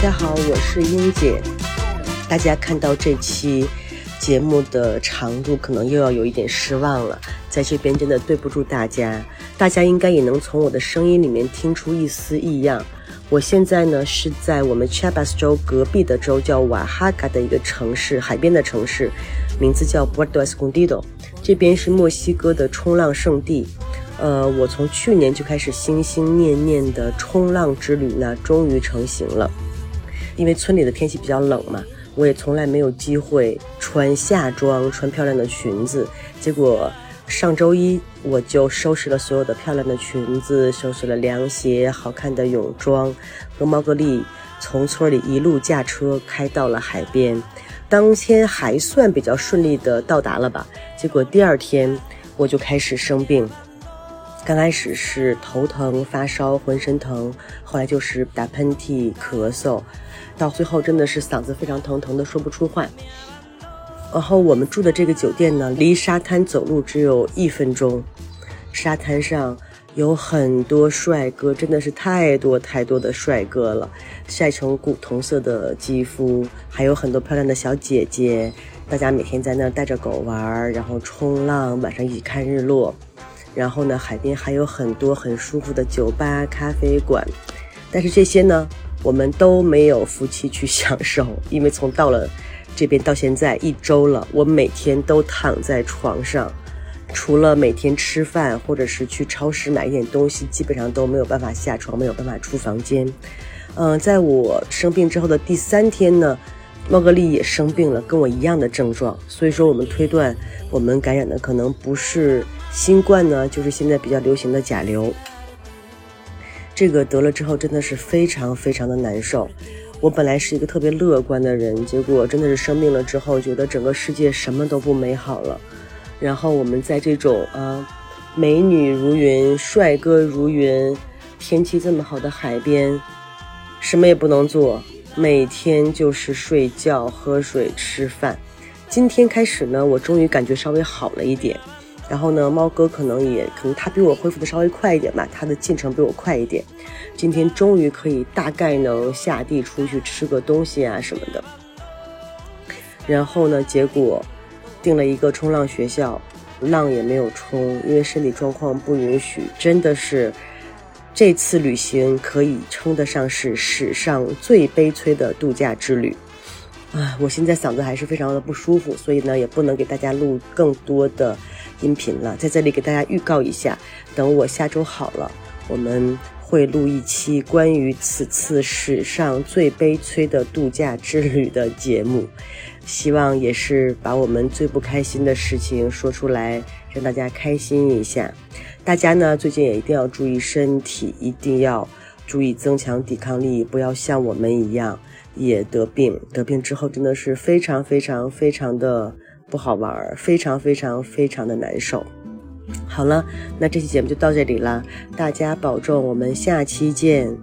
大家好，我是英姐。大家看到这期节目的长度，可能又要有一点失望了。在这边真的对不住大家，大家应该也能从我的声音里面听出一丝异样。我现在呢是在我们 Chiapas 州隔壁的州叫瓦哈卡的一个城市，海边的城市，名字叫 Puerto Escondido。这边是墨西哥的冲浪圣地。呃，我从去年就开始心心念念的冲浪之旅呢，终于成型了。因为村里的天气比较冷嘛，我也从来没有机会穿夏装、穿漂亮的裙子。结果上周一我就收拾了所有的漂亮的裙子，收拾了凉鞋、好看的泳装，和猫格丽从村里一路驾车开到了海边。当天还算比较顺利的到达了吧？结果第二天我就开始生病。刚开始是头疼、发烧、浑身疼，后来就是打喷嚏、咳嗽，到最后真的是嗓子非常疼，疼的说不出话。然后我们住的这个酒店呢，离沙滩走路只有一分钟。沙滩上有很多帅哥，真的是太多太多的帅哥了，晒成古铜色的肌肤，还有很多漂亮的小姐姐。大家每天在那带着狗玩，然后冲浪，晚上一起看日落。然后呢，海边还有很多很舒服的酒吧、咖啡馆，但是这些呢，我们都没有福气去享受，因为从到了这边到现在一周了，我每天都躺在床上，除了每天吃饭或者是去超市买一点东西，基本上都没有办法下床，没有办法出房间。嗯，在我生病之后的第三天呢，猫格利也生病了，跟我一样的症状，所以说我们推断我们感染的可能不是。新冠呢，就是现在比较流行的甲流。这个得了之后，真的是非常非常的难受。我本来是一个特别乐观的人，结果真的是生病了之后，觉得整个世界什么都不美好了。然后我们在这种啊，美女如云、帅哥如云、天气这么好的海边，什么也不能做，每天就是睡觉、喝水、吃饭。今天开始呢，我终于感觉稍微好了一点。然后呢，猫哥可能也可能他比我恢复的稍微快一点吧，他的进程比我快一点。今天终于可以大概能下地出去吃个东西啊什么的。然后呢，结果订了一个冲浪学校，浪也没有冲，因为身体状况不允许。真的是这次旅行可以称得上是史上最悲催的度假之旅。啊，我现在嗓子还是非常的不舒服，所以呢，也不能给大家录更多的。音频了，在这里给大家预告一下，等我下周好了，我们会录一期关于此次史上最悲催的度假之旅的节目，希望也是把我们最不开心的事情说出来，让大家开心一下。大家呢最近也一定要注意身体，一定要注意增强抵抗力，不要像我们一样也得病，得病之后真的是非常非常非常的。不好玩，非常非常非常的难受。好了那这期节目就到这里了大家保重我们下期见。